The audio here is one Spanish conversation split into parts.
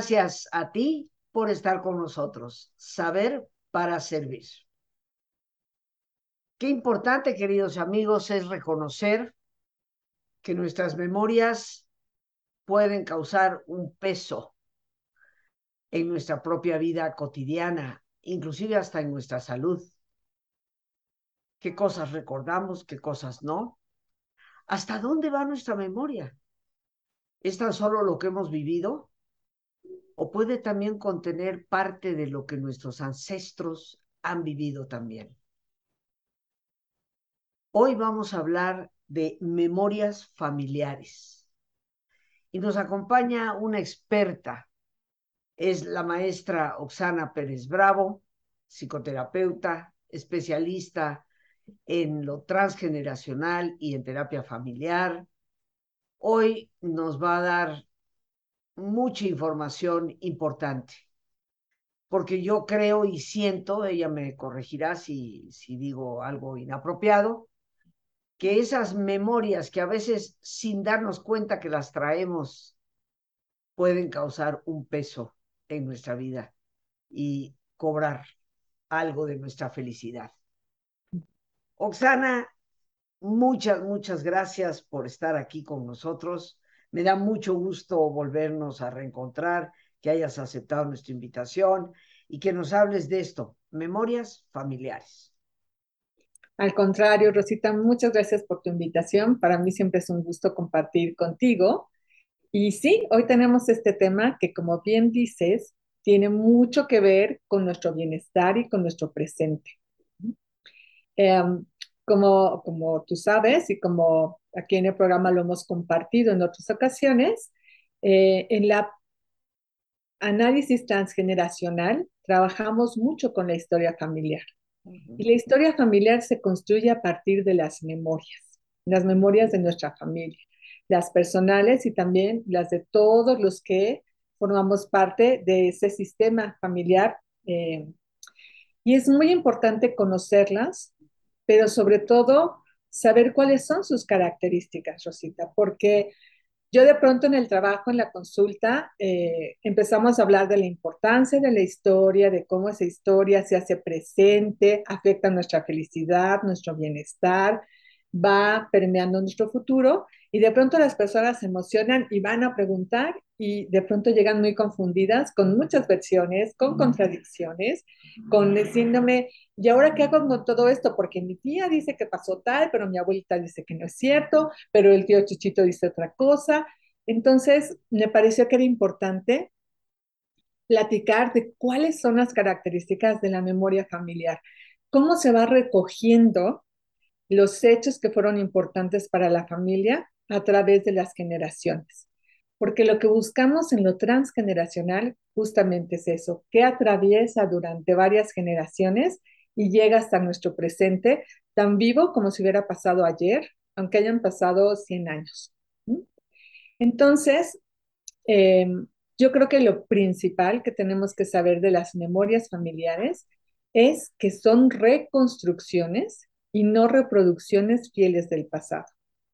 Gracias a ti por estar con nosotros. Saber para servir. Qué importante, queridos amigos, es reconocer que nuestras memorias pueden causar un peso en nuestra propia vida cotidiana, inclusive hasta en nuestra salud. ¿Qué cosas recordamos, qué cosas no? ¿Hasta dónde va nuestra memoria? ¿Es tan solo lo que hemos vivido? ¿O puede también contener parte de lo que nuestros ancestros han vivido también? Hoy vamos a hablar de memorias familiares. Y nos acompaña una experta, es la maestra Oxana Pérez Bravo, psicoterapeuta, especialista en lo transgeneracional y en terapia familiar. Hoy nos va a dar mucha información importante, porque yo creo y siento, ella me corregirá si, si digo algo inapropiado, que esas memorias que a veces sin darnos cuenta que las traemos pueden causar un peso en nuestra vida y cobrar algo de nuestra felicidad. Oxana, muchas, muchas gracias por estar aquí con nosotros. Me da mucho gusto volvernos a reencontrar, que hayas aceptado nuestra invitación y que nos hables de esto, memorias familiares. Al contrario, Rosita, muchas gracias por tu invitación. Para mí siempre es un gusto compartir contigo. Y sí, hoy tenemos este tema que, como bien dices, tiene mucho que ver con nuestro bienestar y con nuestro presente. Em, como, como tú sabes y como aquí en el programa lo hemos compartido en otras ocasiones, eh, en la análisis transgeneracional trabajamos mucho con la historia familiar. Y la historia familiar se construye a partir de las memorias, las memorias de nuestra familia, las personales y también las de todos los que formamos parte de ese sistema familiar. Eh, y es muy importante conocerlas, pero sobre todo saber cuáles son sus características, Rosita, porque yo de pronto en el trabajo, en la consulta, eh, empezamos a hablar de la importancia de la historia, de cómo esa historia se hace presente, afecta nuestra felicidad, nuestro bienestar, va permeando nuestro futuro y de pronto las personas se emocionan y van a preguntar y de pronto llegan muy confundidas con muchas versiones, con contradicciones, con diciéndome, ¿y ahora qué hago con todo esto? Porque mi tía dice que pasó tal, pero mi abuelita dice que no es cierto, pero el tío Chuchito dice otra cosa. Entonces, me pareció que era importante platicar de cuáles son las características de la memoria familiar, cómo se va recogiendo los hechos que fueron importantes para la familia a través de las generaciones. Porque lo que buscamos en lo transgeneracional justamente es eso, que atraviesa durante varias generaciones y llega hasta nuestro presente tan vivo como si hubiera pasado ayer, aunque hayan pasado 100 años. Entonces, em, yo creo que lo principal que tenemos que saber de las memorias familiares es que son reconstrucciones y no reproducciones fieles del pasado.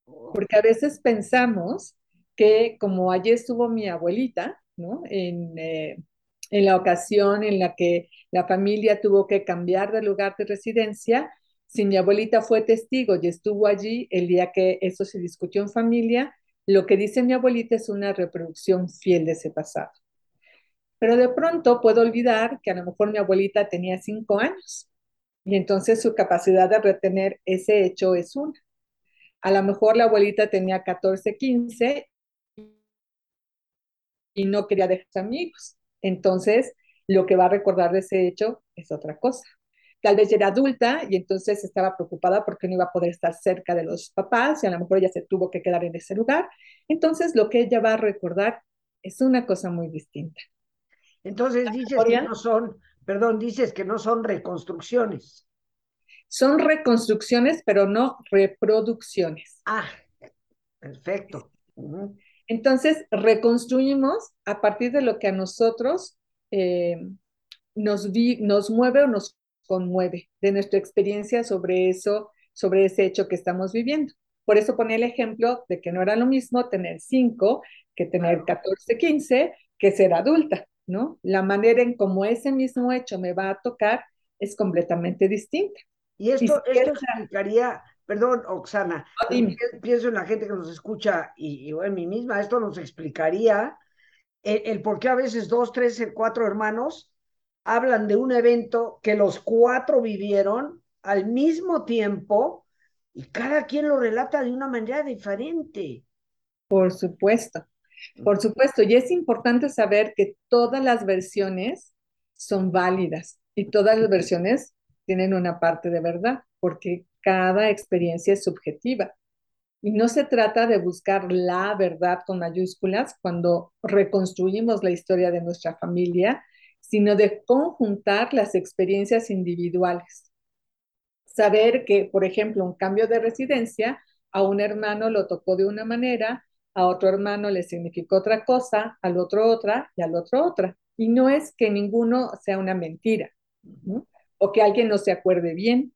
Porque a veces pensamos que como allí estuvo mi abuelita, ¿no? En, eh, en la ocasión en la que la familia tuvo que cambiar de lugar de residencia, si mi abuelita fue testigo y estuvo allí el día que eso se discutió en familia, lo que dice mi abuelita es una reproducción fiel de ese pasado. Pero de pronto puedo olvidar que a lo mejor mi abuelita tenía cinco años y entonces su capacidad de retener ese hecho es una. A lo mejor la abuelita tenía 14, 15 y no quería dejar amigos. Entonces, lo que va a recordar de ese hecho es otra cosa. Tal vez era adulta y entonces estaba preocupada porque no iba a poder estar cerca de los papás y a lo mejor ella se tuvo que quedar en ese lugar. Entonces, lo que ella va a recordar es una cosa muy distinta. Entonces, dices que no son Perdón, dices que no son reconstrucciones. Son reconstrucciones, pero no reproducciones. Ah, perfecto. Entonces, reconstruimos a partir de lo que a nosotros eh, nos, nos mueve o nos conmueve, de nuestra experiencia sobre eso, sobre ese hecho que estamos viviendo. Por eso pone el ejemplo de que no era lo mismo tener 5 que tener 14, 15, que ser adulta, ¿no? La manera en cómo ese mismo hecho me va a tocar es completamente distinta. Y esto, esto explicaría, perdón, Oxana, pienso en la gente que nos escucha y, en mí misma, esto nos explicaría el, el, por qué a veces dos, tres, cuatro hermanos hablan de un evento que los cuatro vivieron al mismo tiempo y cada quien lo relata de una manera diferente. Por supuesto, por supuesto. Y es importante saber que todas las versiones son válidas y todas las versiones tienen una parte de verdad, porque cada experiencia es subjetiva. Y no se trata de buscar la verdad con mayúsculas cuando reconstruimos la historia de nuestra familia, sino de conjuntar las experiencias individuales. Saber que, por ejemplo, un cambio de residencia a un hermano lo tocó de una manera, a otro hermano le significó otra cosa, al otro otra y al otro otra. Y no es que ninguno sea una mentira o que alguien no se acuerde bien.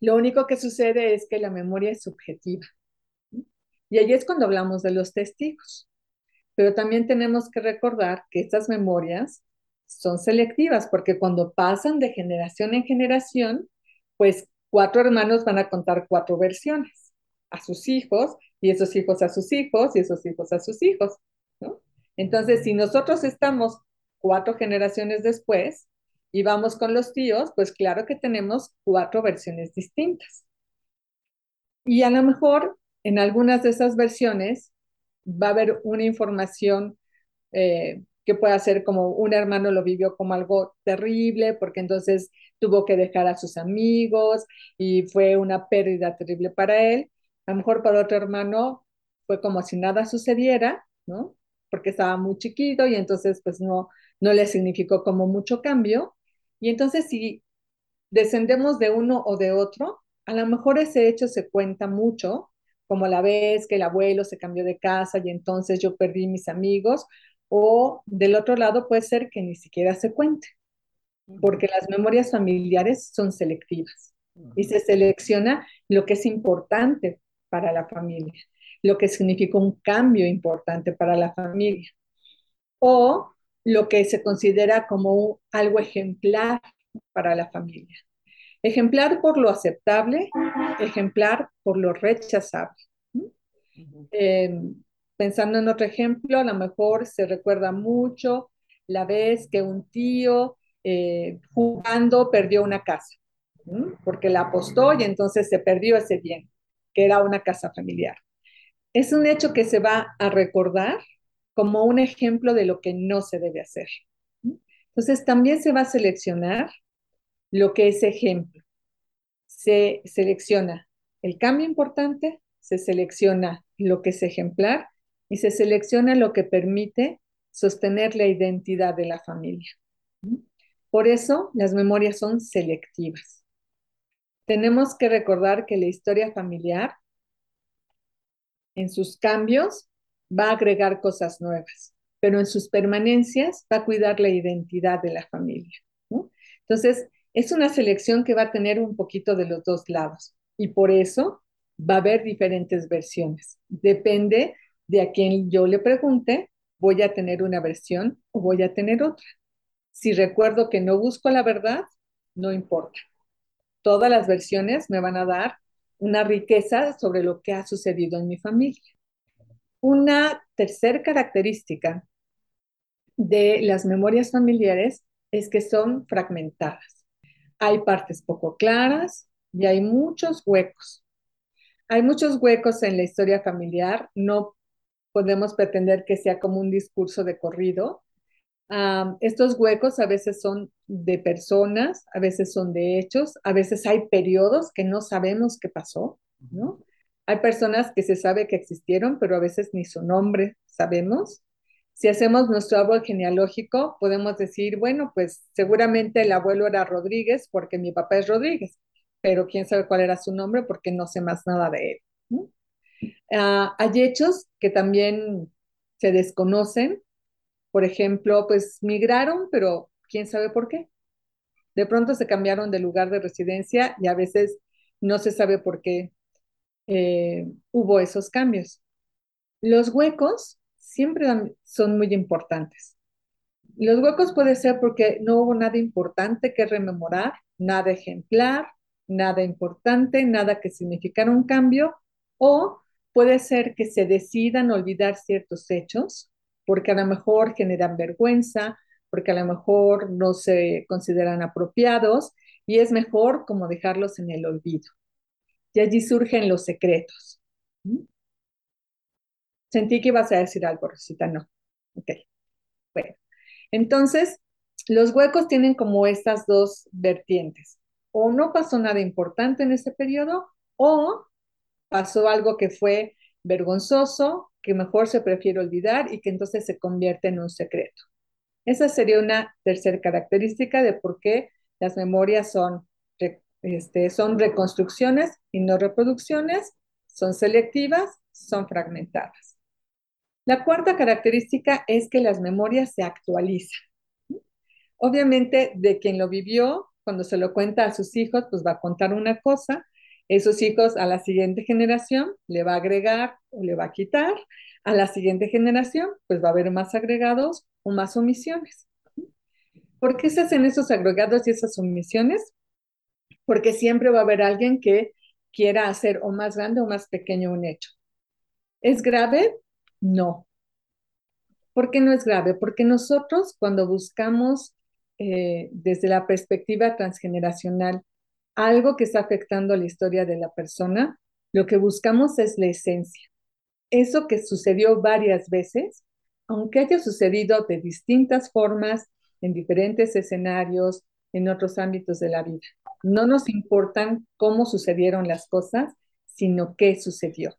Lo único que sucede es que la memoria es subjetiva. Y ahí es cuando hablamos de los testigos. Pero también tenemos que recordar que estas memorias son selectivas porque cuando pasan de generación en generación, pues cuatro hermanos van a contar cuatro versiones a sus hijos y esos hijos a sus hijos y esos hijos a sus hijos. Entonces, si nosotros estamos cuatro generaciones después y vamos con los tíos, pues claro que tenemos cuatro versiones distintas. Y a lo mejor en algunas de esas versiones va a haber una información eh, que pueda ser como un hermano lo vivió como algo terrible, porque entonces tuvo que dejar a sus amigos y fue una pérdida terrible para él. A lo mejor para otro hermano fue como si nada sucediera, ¿no? Porque estaba muy chiquito y entonces pues no, no le significó como mucho cambio. Y entonces si descendemos de uno o de otro, a lo mejor ese hecho se cuenta mucho, como la vez que el abuelo se cambió de casa y entonces yo perdí mis amigos, o del otro lado puede ser que ni siquiera se cuente, porque las memorias familiares son selectivas y se selecciona lo que es importante para la familia, lo que significa un cambio importante para la familia, o lo que se considera como algo ejemplar para la familia. Ejemplar por lo aceptable, ejemplar por lo rechazable. Eh, pensando en otro ejemplo, a lo mejor se recuerda mucho la vez que un tío eh, jugando perdió una casa, porque la apostó y entonces se perdió ese bien que era una casa familiar. Es un hecho que se va a recordar como un ejemplo de lo que no se debe hacer. Entonces, también se va a seleccionar lo que es ejemplo. Se selecciona el cambio importante, se selecciona lo que es ejemplar y se selecciona lo que permite sostener la identidad de la familia. Por eso las memorias son selectivas tenemos que recordar que la historia familiar, en sus cambios, va a agregar cosas nuevas, pero en sus permanencias va a cuidar la identidad de la familia. Entonces, es una selección que va a tener un poquito de los dos lados y por eso va a haber diferentes versiones. Depende de a quien yo le pregunte, voy a tener una versión o voy a tener otra. Si recuerdo que no busco la verdad, no importa todas las versiones me van a dar una riqueza sobre lo que ha sucedido en mi familia. Una tercera característica de las memorias familiares es que son fragmentadas. Hay partes poco claras y hay muchos huecos. Hay muchos huecos en la historia familiar. No podemos pretender que sea como un discurso de corrido, estos huecos a veces son de personas, a veces son de hechos, a veces hay periodos que no sabemos qué pasó, ¿no? Hay personas que se sabe que existieron, pero a veces ni su nombre sabemos. Si hacemos nuestro árbol genealógico, podemos decir, bueno, pues seguramente el abuelo era Rodríguez porque mi papá es Rodríguez, pero quién sabe cuál era su nombre porque no sé más nada de él. Ah, hay hechos que también se desconocen por ejemplo, pues migraron, pero quién sabe por qué. De pronto se cambiaron de lugar de residencia y a veces no se sabe por qué eh, hubo esos cambios. Los huecos siempre son muy importantes. Los huecos puede ser porque no hubo nada importante que rememorar, nada ejemplar, nada importante, nada que significara un cambio, o puede ser que se decidan olvidar ciertos hechos porque a lo mejor generan vergüenza, porque a lo mejor no se consideran apropiados y es mejor como dejarlos en el olvido. Y allí surgen los secretos. ¿Mm? Sentí que ibas a decir algo, Rosita, no. Ok. Bueno, entonces, los huecos tienen como estas dos vertientes. O no pasó nada importante en ese periodo, o pasó algo que fue vergonzoso, que mejor se prefiere olvidar y que entonces se convierte en un secreto. Esa sería una tercera característica de por qué las memorias son, este, son reconstrucciones y no reproducciones, son selectivas, son fragmentadas. La cuarta característica es que las memorias se actualizan. Obviamente, de quien lo vivió, cuando se lo cuenta a sus hijos, pues va a contar una cosa, esos hijos a la siguiente generación le va a agregar o le va a quitar, a la siguiente generación, pues va a haber más agregados o más omisiones. ¿Por qué se hacen esos agregados y esas omisiones? Porque siempre va a haber alguien que quiera hacer o más grande o más pequeño un hecho. ¿Es grave? No. ¿Por qué no es grave? Porque nosotros cuando buscamos eh, desde la perspectiva transgeneracional algo que está afectando la historia de la persona, lo que buscamos es la esencia. Eso que sucedió varias veces, aunque haya sucedido de distintas formas, en diferentes escenarios, en otros ámbitos de la vida. No nos importan cómo sucedieron las cosas, sino qué sucedió.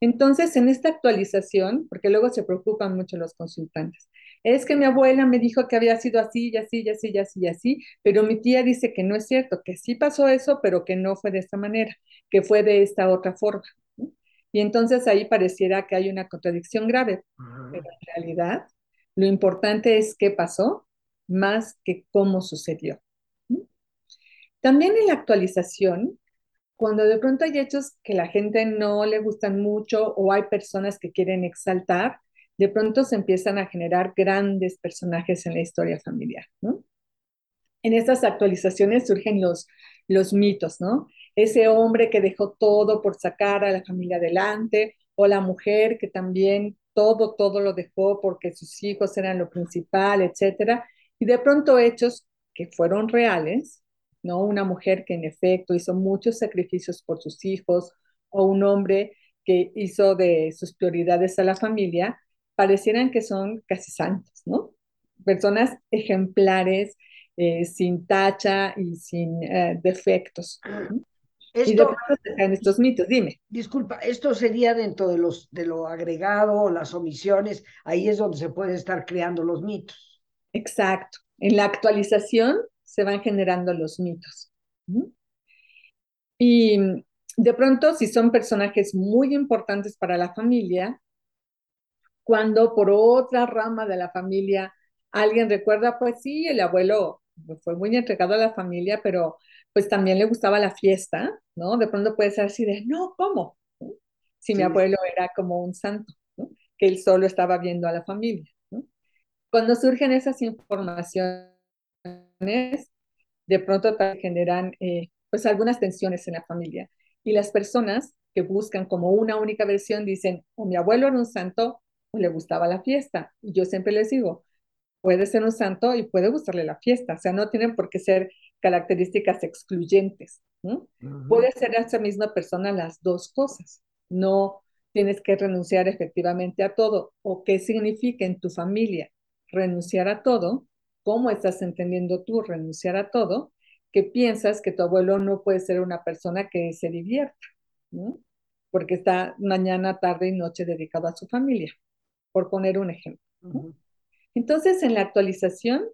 Entonces, en esta actualización, porque luego se preocupan mucho los consultantes, es que mi abuela me dijo que había sido así y así y así y así y así, pero mi tía dice que no es cierto, que sí pasó eso, pero que no fue de esta manera, que fue de esta otra forma. Y entonces ahí pareciera que hay una contradicción grave, pero en realidad lo importante es qué pasó más que cómo sucedió. También en la actualización, cuando de pronto hay hechos que la gente no le gustan mucho o hay personas que quieren exaltar, de pronto se empiezan a generar grandes personajes en la historia familiar, En estas actualizaciones surgen los, los mitos, ¿no? Ese hombre que dejó todo por sacar a la familia adelante, o la mujer que también todo, todo lo dejó porque sus hijos eran lo principal, etcétera. Y de pronto hechos que fueron reales, ¿no? Una mujer que en efecto hizo muchos sacrificios por sus hijos, o un hombre que hizo de sus prioridades a la familia, parecieran que son casi santos, ¿no? Personas ejemplares, eh, sin tacha y sin eh, defectos. Esto, y de estos mitos, dime. Disculpa, esto sería dentro de los de lo agregado, las omisiones, ahí es donde se pueden estar creando los mitos. Exacto. En la actualización se van generando los mitos. Y de pronto, si son personajes muy importantes para la familia, cuando por otra rama de la familia alguien recuerda, pues sí, el abuelo fue muy entregado a la familia, pero pues también le gustaba la fiesta, ¿no? De pronto puede ser así de, no, ¿cómo? Si mi abuelo era como un santo, que él solo estaba viendo a la familia. Cuando surgen esas informaciones, de pronto generan eh, pues algunas tensiones en la familia. Y las personas que buscan como una única versión dicen, o mi abuelo era un santo o le gustaba la fiesta. Y yo siempre les digo, puede ser un santo y puede gustarle la fiesta, o sea, no tienen por qué ser características excluyentes. Puede ser esa misma persona las dos cosas. No tienes que renunciar efectivamente a todo. ¿O qué significa en tu familia renunciar a todo? ¿Cómo estás entendiendo tú renunciar a todo? Que piensas que tu abuelo no puede ser una persona que se divierta, porque está mañana, tarde y noche dedicado a su familia, por poner un ejemplo. Entonces, en la actualización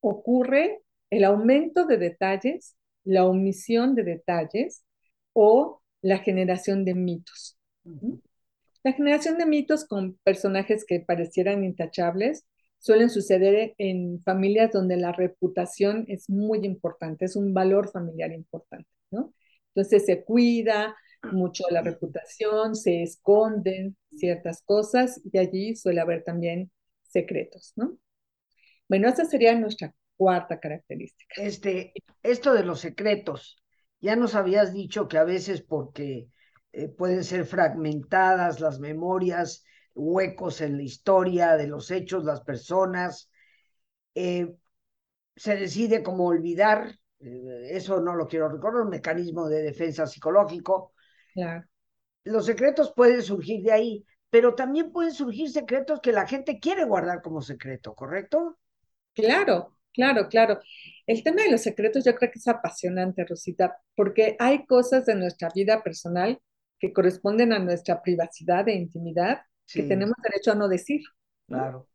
ocurre el aumento de detalles, la omisión de detalles o la generación de mitos. La generación de mitos con personajes que parecieran intachables suelen suceder en familias donde la reputación es muy importante, es un valor familiar importante, ¿no? Entonces se cuida mucho la reputación, se esconden, ciertas cosas y allí suele haber también secretos, ¿no? Bueno, esa sería nuestra cuarta característica. Este, esto de los secretos, ya nos habías dicho que a veces porque eh, pueden ser fragmentadas las memorias, huecos en la historia de los hechos, las personas, eh, se decide como olvidar, eh, eso no lo quiero recordar, un mecanismo de defensa psicológico. Claro. Los secretos pueden surgir de ahí, pero también pueden surgir secretos que la gente quiere guardar como secreto, ¿correcto? Claro, claro, claro. El tema de los secretos yo creo que es apasionante, Rosita, porque hay cosas de nuestra vida personal que corresponden a nuestra privacidad e intimidad que tenemos derecho a no decir. Claro.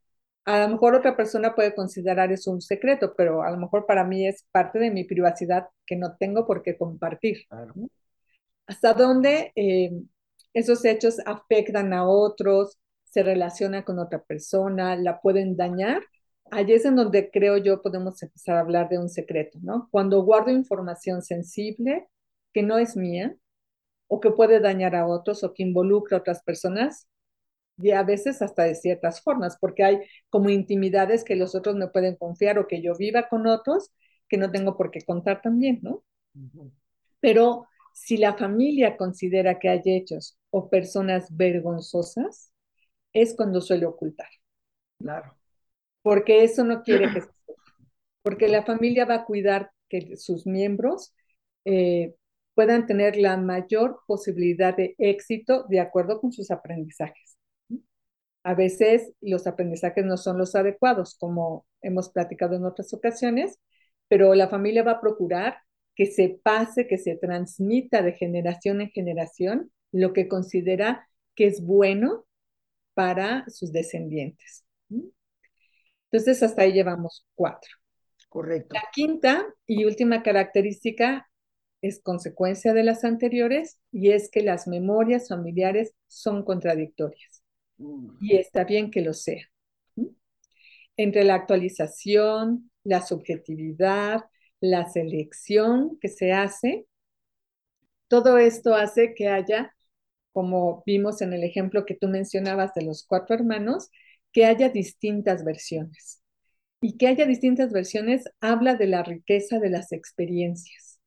A lo mejor otra persona puede considerar eso un secreto, pero a lo mejor para mí es parte de mi privacidad que no tengo por qué compartir. ¿Hasta dónde eh, esos hechos afectan a otros, se relacionan con otra persona, la pueden dañar? Allí es en donde creo yo podemos empezar a hablar de un secreto, ¿no? Cuando guardo información sensible que no es mía o que puede dañar a otros o que involucra a otras personas, y a veces hasta de ciertas formas, porque hay como intimidades que los otros me pueden confiar o que yo viva con otros que no tengo por qué contar también, ¿no? Pero si la familia considera que hay hechos o personas vergonzosas, es cuando suele ocultar. Claro. Porque eso no quiere que se Porque la familia va a cuidar que sus miembros eh, puedan tener la mayor posibilidad de éxito de acuerdo con sus aprendizajes. A veces los aprendizajes no son los adecuados, como hemos platicado en otras ocasiones, pero la familia va a procurar que se pase, que se transmita de generación en generación lo que considera que es bueno para sus descendientes. Entonces, hasta ahí llevamos cuatro. Correcto. La quinta y última característica es consecuencia de las anteriores y es que las memorias familiares son contradictorias. Y está bien que lo sea. Entre la actualización, la subjetividad, la selección que se hace, todo esto hace que haya, como vimos en el ejemplo que tú mencionabas de los cuatro hermanos, que haya distintas versiones. Y que haya distintas versiones habla de la riqueza de las experiencias.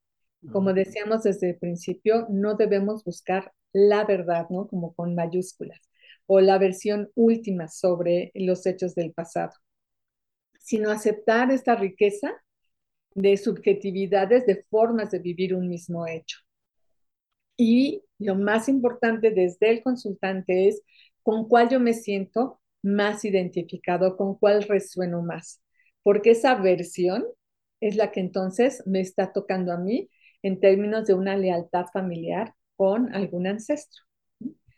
Como decíamos desde el principio, no debemos buscar la verdad, ¿no? Como con mayúsculas o la versión última sobre los hechos del pasado, sino aceptar esta riqueza de subjetividades, de formas de vivir un mismo hecho. Y lo más importante desde el consultante es con cuál yo me siento más identificado, con cuál resueno más, porque esa versión es la que entonces me está tocando a mí en términos de una lealtad familiar con algún ancestro.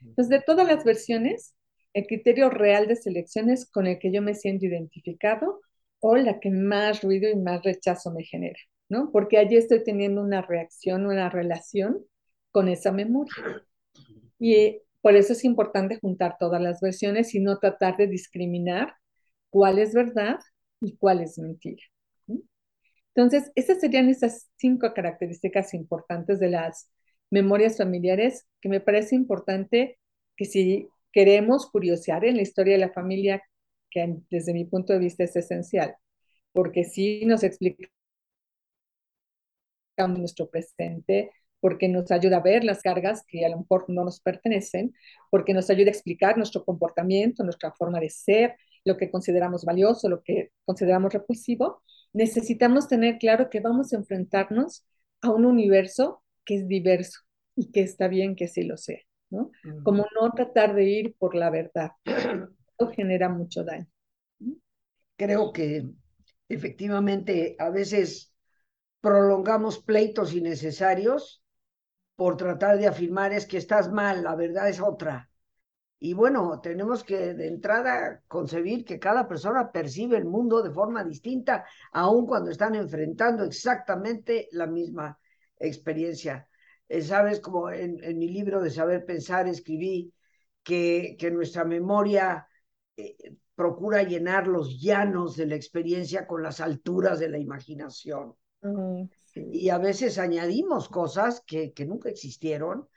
Entonces, de todas las versiones, el criterio real de selección es con el que yo me siento identificado o la que más ruido y más rechazo me genera, ¿no? Porque allí estoy teniendo una reacción, una relación con esa memoria. Y por eso es importante juntar todas las versiones y no tratar de discriminar cuál es verdad y cuál es mentira. Entonces, esas serían esas cinco características importantes de las memorias familiares que me parece importante que si queremos curiosear en la historia de la familia, que desde mi punto de vista es esencial, porque sí nos explica nuestro presente, porque nos ayuda a ver las cargas que a lo mejor no nos pertenecen, porque nos ayuda a explicar nuestro comportamiento, nuestra forma de ser, lo que consideramos valioso, lo que consideramos repulsivo, necesitamos tener claro que vamos a enfrentarnos a un universo que es diverso y que está bien que así lo sea, ¿no? Como no tratar de ir por la verdad. Eso genera mucho daño. Creo que efectivamente a veces prolongamos pleitos innecesarios por tratar de afirmar es que estás mal, la verdad es otra. Y bueno, tenemos que de entrada concebir que cada persona percibe el mundo de forma distinta, aun cuando están enfrentando exactamente la misma experiencia. Eh, sabes, como en, mi libro de Saber Pensar escribí que, que nuestra memoria eh, procura llenar los llanos de la experiencia con las alturas de la imaginación. Y a veces añadimos cosas que, que nunca existieron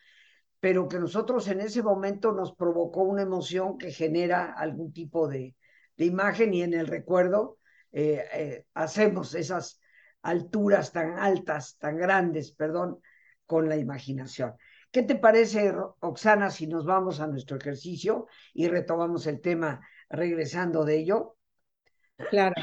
pero que nosotros en ese momento nos provocó una emoción que genera algún tipo de, de imagen y en el recuerdo eh, eh, hacemos esas alturas tan altas, tan grandes, perdón, con la imaginación. ¿Qué te parece, Oxana, si nos vamos a nuestro ejercicio y retomamos el tema regresando de ello? Claro.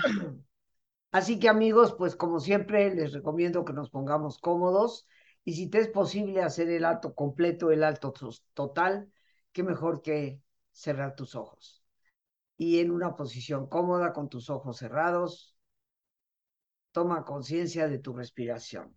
Así que amigos, pues como siempre les recomiendo que nos pongamos cómodos y si te es posible hacer el alto completo, el alto total, qué mejor que cerrar tus ojos. Y en una posición cómoda con tus ojos cerrados, toma conciencia de tu respiración,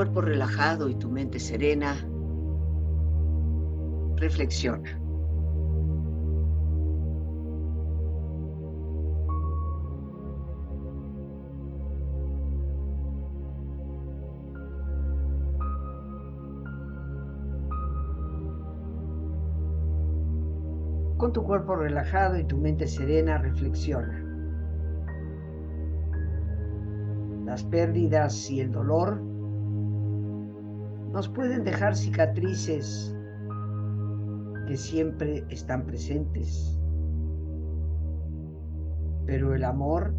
Cuerpo relajado y tu mente serena, reflexiona. Con tu cuerpo relajado y tu mente serena, reflexiona. Las pérdidas y el dolor nos pueden dejar cicatrices que siempre están presentes. Pero el amor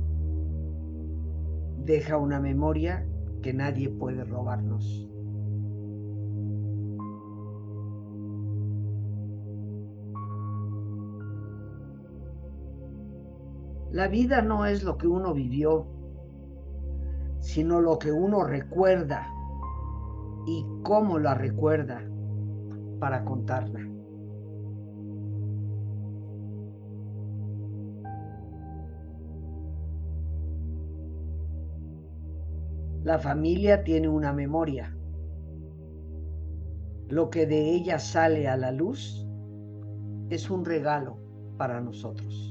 deja una memoria que nadie puede robarnos. La vida no es lo que uno vivió, sino lo que uno recuerda y cómo la recuerda para contarla. La familia tiene una memoria. Lo que de ella sale a la luz es un regalo para nosotros.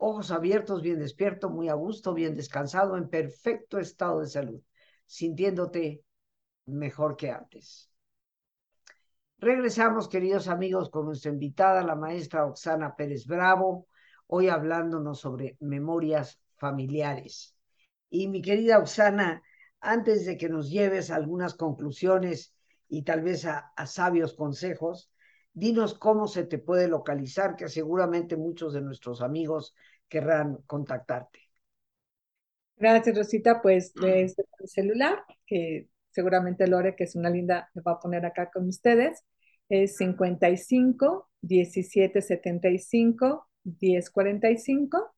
ojos abiertos, bien despierto, muy a gusto, bien descansado, en perfecto estado de salud, sintiéndote mejor que antes. Regresamos, queridos amigos, con nuestra invitada, la maestra Oxana Pérez Bravo, hoy hablándonos sobre memorias familiares. Y mi querida Oxana, antes de que nos lleves a algunas conclusiones y tal vez a, a sabios consejos, dinos cómo se te puede localizar, que seguramente muchos de nuestros amigos querrán contactarte. Gracias, Rosita. Pues desde mi celular, que seguramente Lore, que es una linda, me va a poner acá con ustedes, es 55 17 75 10 45.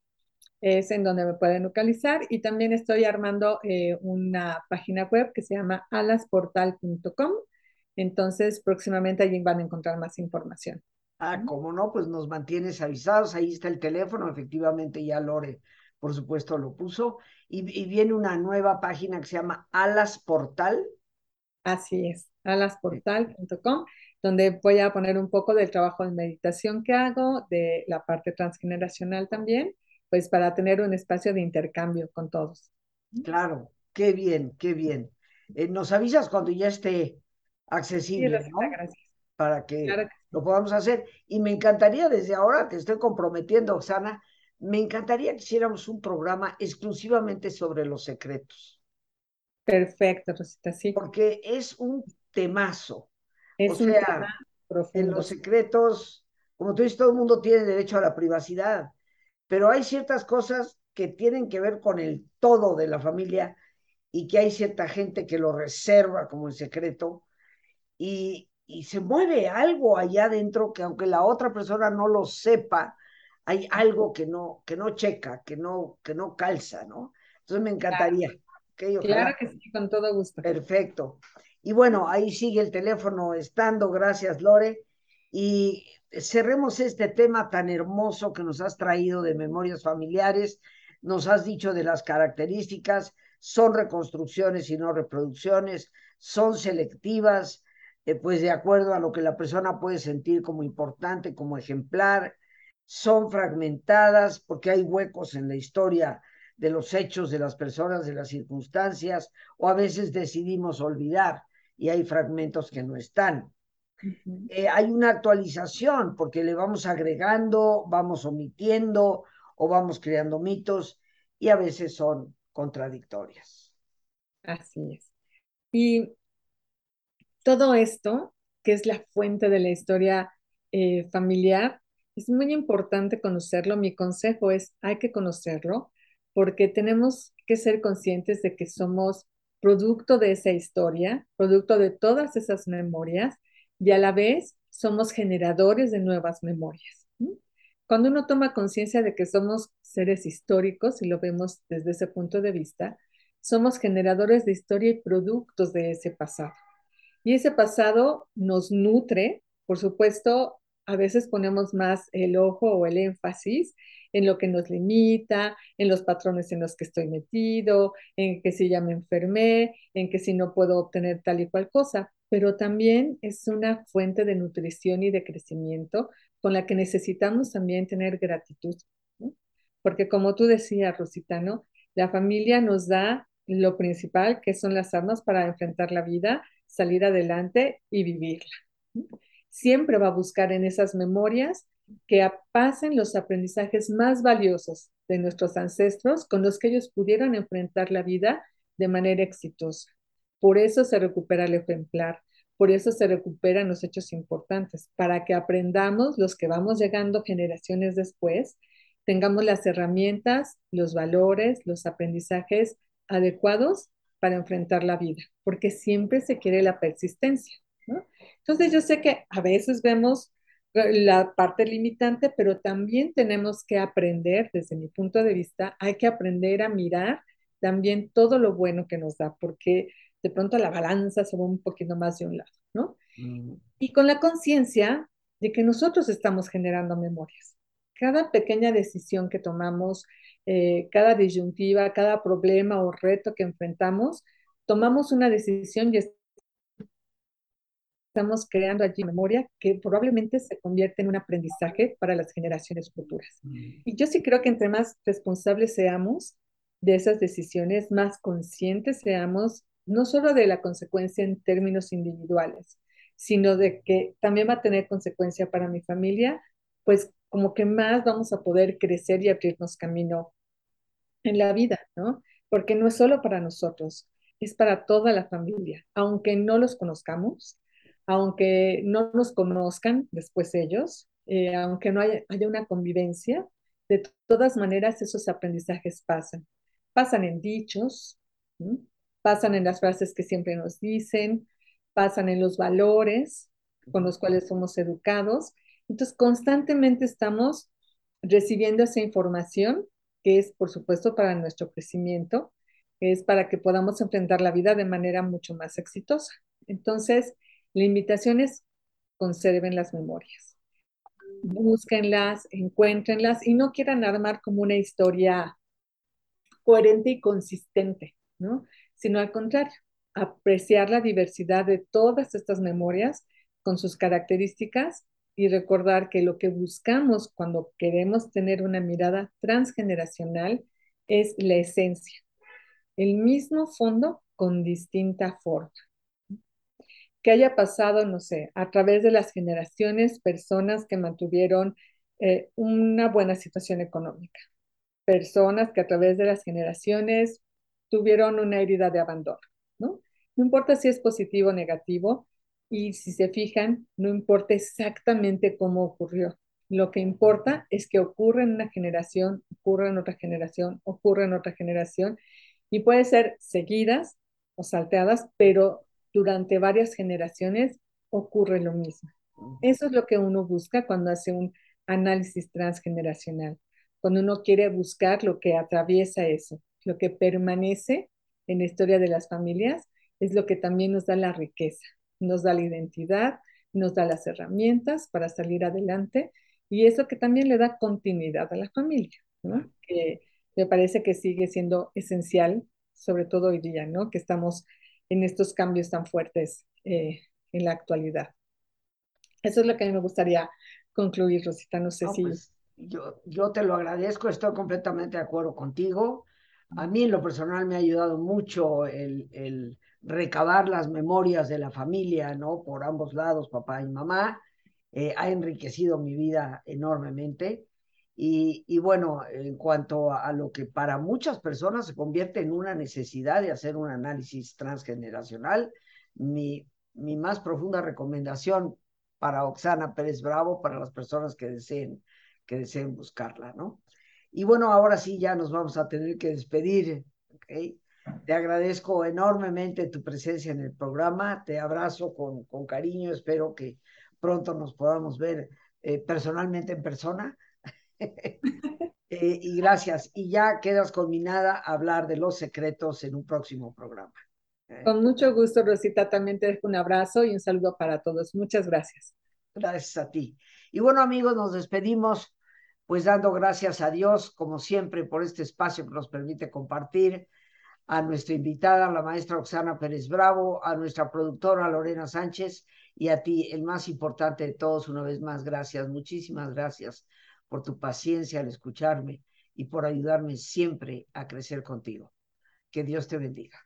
Es en donde me pueden localizar. Y también estoy armando eh, una página web que se llama alasportal.com. Entonces, próximamente allí van a encontrar más información. Ah, como no, pues nos mantienes avisados. Ahí está el teléfono, efectivamente ya Lore, por supuesto, lo puso. Y, viene una nueva página que se llama Alas Portal. Así es, alasportal.com, donde voy a poner un poco del trabajo de meditación que hago, de la parte transgeneracional también, pues para tener un espacio de intercambio con todos. Claro, Qué bien, qué bien. Eh, nos avisas cuando ya esté accesible. Para que Claro que lo podamos hacer. Y me encantaría desde ahora, te estoy comprometiendo, Oxana, me encantaría que hiciéramos un programa exclusivamente sobre los secretos, Perfecto, Rosita, sí. porque es un temazo. O Es un sea, tema en los secretos, como tú dices, todo el mundo tiene derecho a la privacidad, pero hay ciertas cosas que tienen que ver con el todo de la familia y que hay cierta gente que lo reserva como en secreto y, y se mueve algo allá adentro que aunque la otra persona no lo sepa, hay algo que no, que no checa, que no, que no calza, ¿no? Entonces me encantaría. Okay, Claro que sí, con todo gusto. Perfecto. Y bueno, ahí sigue el teléfono estando, gracias Lore. Y cerremos este tema tan hermoso que nos has traído de memorias familiares, nos has dicho de las características, son reconstrucciones y no reproducciones, son selectivas, eh, pues de acuerdo a lo que la persona puede sentir como importante, como ejemplar, son fragmentadas porque hay huecos en la historia de los hechos, de las personas, de las circunstancias, o a veces decidimos olvidar y hay fragmentos que no están. Eh, hay una actualización porque le vamos agregando, vamos omitiendo o vamos creando mitos y a veces son contradictorias. Así es. Y todo esto, que es la fuente de la historia eh, familiar, es muy importante conocerlo. Mi consejo es, hay que conocerlo porque tenemos que ser conscientes de que somos producto de esa historia, producto de todas esas memorias y a la vez somos generadores de nuevas memorias. Cuando uno toma conciencia de que somos seres históricos y lo vemos desde ese punto de vista, somos generadores de historia y productos de ese pasado. Y ese pasado nos nutre, por supuesto, a veces ponemos más el ojo o el énfasis en lo que nos limita, en los patrones en los que estoy metido, en que si ya me enfermé, en que si no puedo obtener tal y cual cosa, pero también es una fuente de nutrición y de crecimiento con la que necesitamos también tener gratitud. Porque como tú decías, Rosita, ¿no? La familia nos da lo principal, que son las armas para enfrentar la vida, salir adelante y vivirla. Siempre va a buscar en esas memorias que pasen los aprendizajes más valiosos de nuestros ancestros con los que ellos pudieron enfrentar la vida de manera exitosa. Por eso se recupera el ejemplar, por eso se recuperan los hechos importantes, para que aprendamos los que vamos llegando generaciones después, tengamos las herramientas, los valores, los aprendizajes adecuados para enfrentar la vida, porque siempre se quiere la persistencia. ¿no? Entonces yo sé que a veces vemos la parte limitante, pero también tenemos que aprender, desde mi punto de vista, hay que aprender a mirar también todo lo bueno que nos da, porque de pronto la balanza se va un poquito más de un lado, ¿no? Mm. Y con la conciencia de que nosotros estamos generando memorias. Cada pequeña decisión que tomamos, eh, cada disyuntiva, cada problema o reto que enfrentamos, tomamos una decisión y estamos creando allí memoria que probablemente se convierte en un aprendizaje para las generaciones futuras. Y yo sí creo que entre más responsables seamos de esas decisiones, más conscientes seamos, no solo de la consecuencia en términos individuales, sino de que también va a tener consecuencia para mi familia, pues como que más vamos a poder crecer y abrirnos camino en la vida, ¿no? Porque no es solo para nosotros, es para toda la familia, aunque no los conozcamos, aunque no nos conozcan después ellos, eh, aunque no haya, haya, una convivencia, de todas maneras esos aprendizajes pasan. Pasan en dichos, pasan en las frases que siempre nos dicen, pasan en los valores con los cuales somos educados. Entonces, constantemente estamos recibiendo esa información que es, por supuesto, para nuestro crecimiento, es para que podamos enfrentar la vida de manera mucho más exitosa. Entonces, la invitación es conserven las memorias, búsquenlas, encuéntrenlas y no quieran armar como una historia coherente y consistente, ¿no? Sino al contrario, apreciar la diversidad de todas estas memorias con sus características y recordar que lo que buscamos cuando queremos tener una mirada transgeneracional es la esencia. el mismo fondo con distinta forma. Que haya pasado, no sé, a través de las generaciones, personas que mantuvieron eh, una buena situación económica, personas que a través de las generaciones tuvieron una herida de abandono, ¿no? No importa si es positivo o negativo, y si se fijan, no importa exactamente cómo ocurrió. Lo que importa es que ocurre en una generación, ocurre en otra generación, ocurre en otra generación, y puede ser seguidas o salteadas, pero durante varias generaciones ocurre lo mismo. Eso es lo que uno busca cuando hace un análisis transgeneracional, cuando uno quiere buscar lo que atraviesa eso, lo que permanece en la historia de las familias, es lo que también nos da la riqueza, nos da la identidad, nos da las herramientas para salir adelante y eso que también le da continuidad a la familia, ¿no? que me parece que sigue siendo esencial, sobre todo hoy día, ¿no? que estamos en estos cambios tan fuertes eh, en la actualidad. Eso es lo que a mí me gustaría concluir, Rosita. No sé si... Pues, yo, yo te lo agradezco, estoy completamente de acuerdo contigo. A mí en lo personal me ha ayudado mucho el, el recabar las memorias de la familia, ¿no? Por ambos lados, papá y mamá. Eh, ha enriquecido mi vida enormemente. Y, bueno, en cuanto a, lo que para muchas personas se convierte en una necesidad de hacer un análisis transgeneracional, mi, mi más profunda recomendación para Oxana Pérez Bravo, para las personas que deseen, que deseen buscarla, ¿no? Y bueno, ahora sí ya nos vamos a tener que despedir, ¿ok? Te agradezco enormemente tu presencia en el programa, te abrazo con, con cariño, espero que pronto nos podamos ver eh, personalmente en persona. eh, y gracias. Y ya quedas conminada a hablar de los secretos en un próximo programa. Con mucho gusto, Rosita. También te dejo un abrazo y un saludo para todos. Muchas gracias. Gracias a ti. Y bueno, amigos, nos despedimos pues dando gracias a Dios, como siempre, por este espacio que nos permite compartir, a nuestra invitada, la maestra Oxana Pérez Bravo, a nuestra productora Lorena Sánchez y a ti, el más importante de todos, una vez más, gracias, muchísimas gracias por tu paciencia al escucharme y por ayudarme siempre a crecer contigo. Que Dios te bendiga.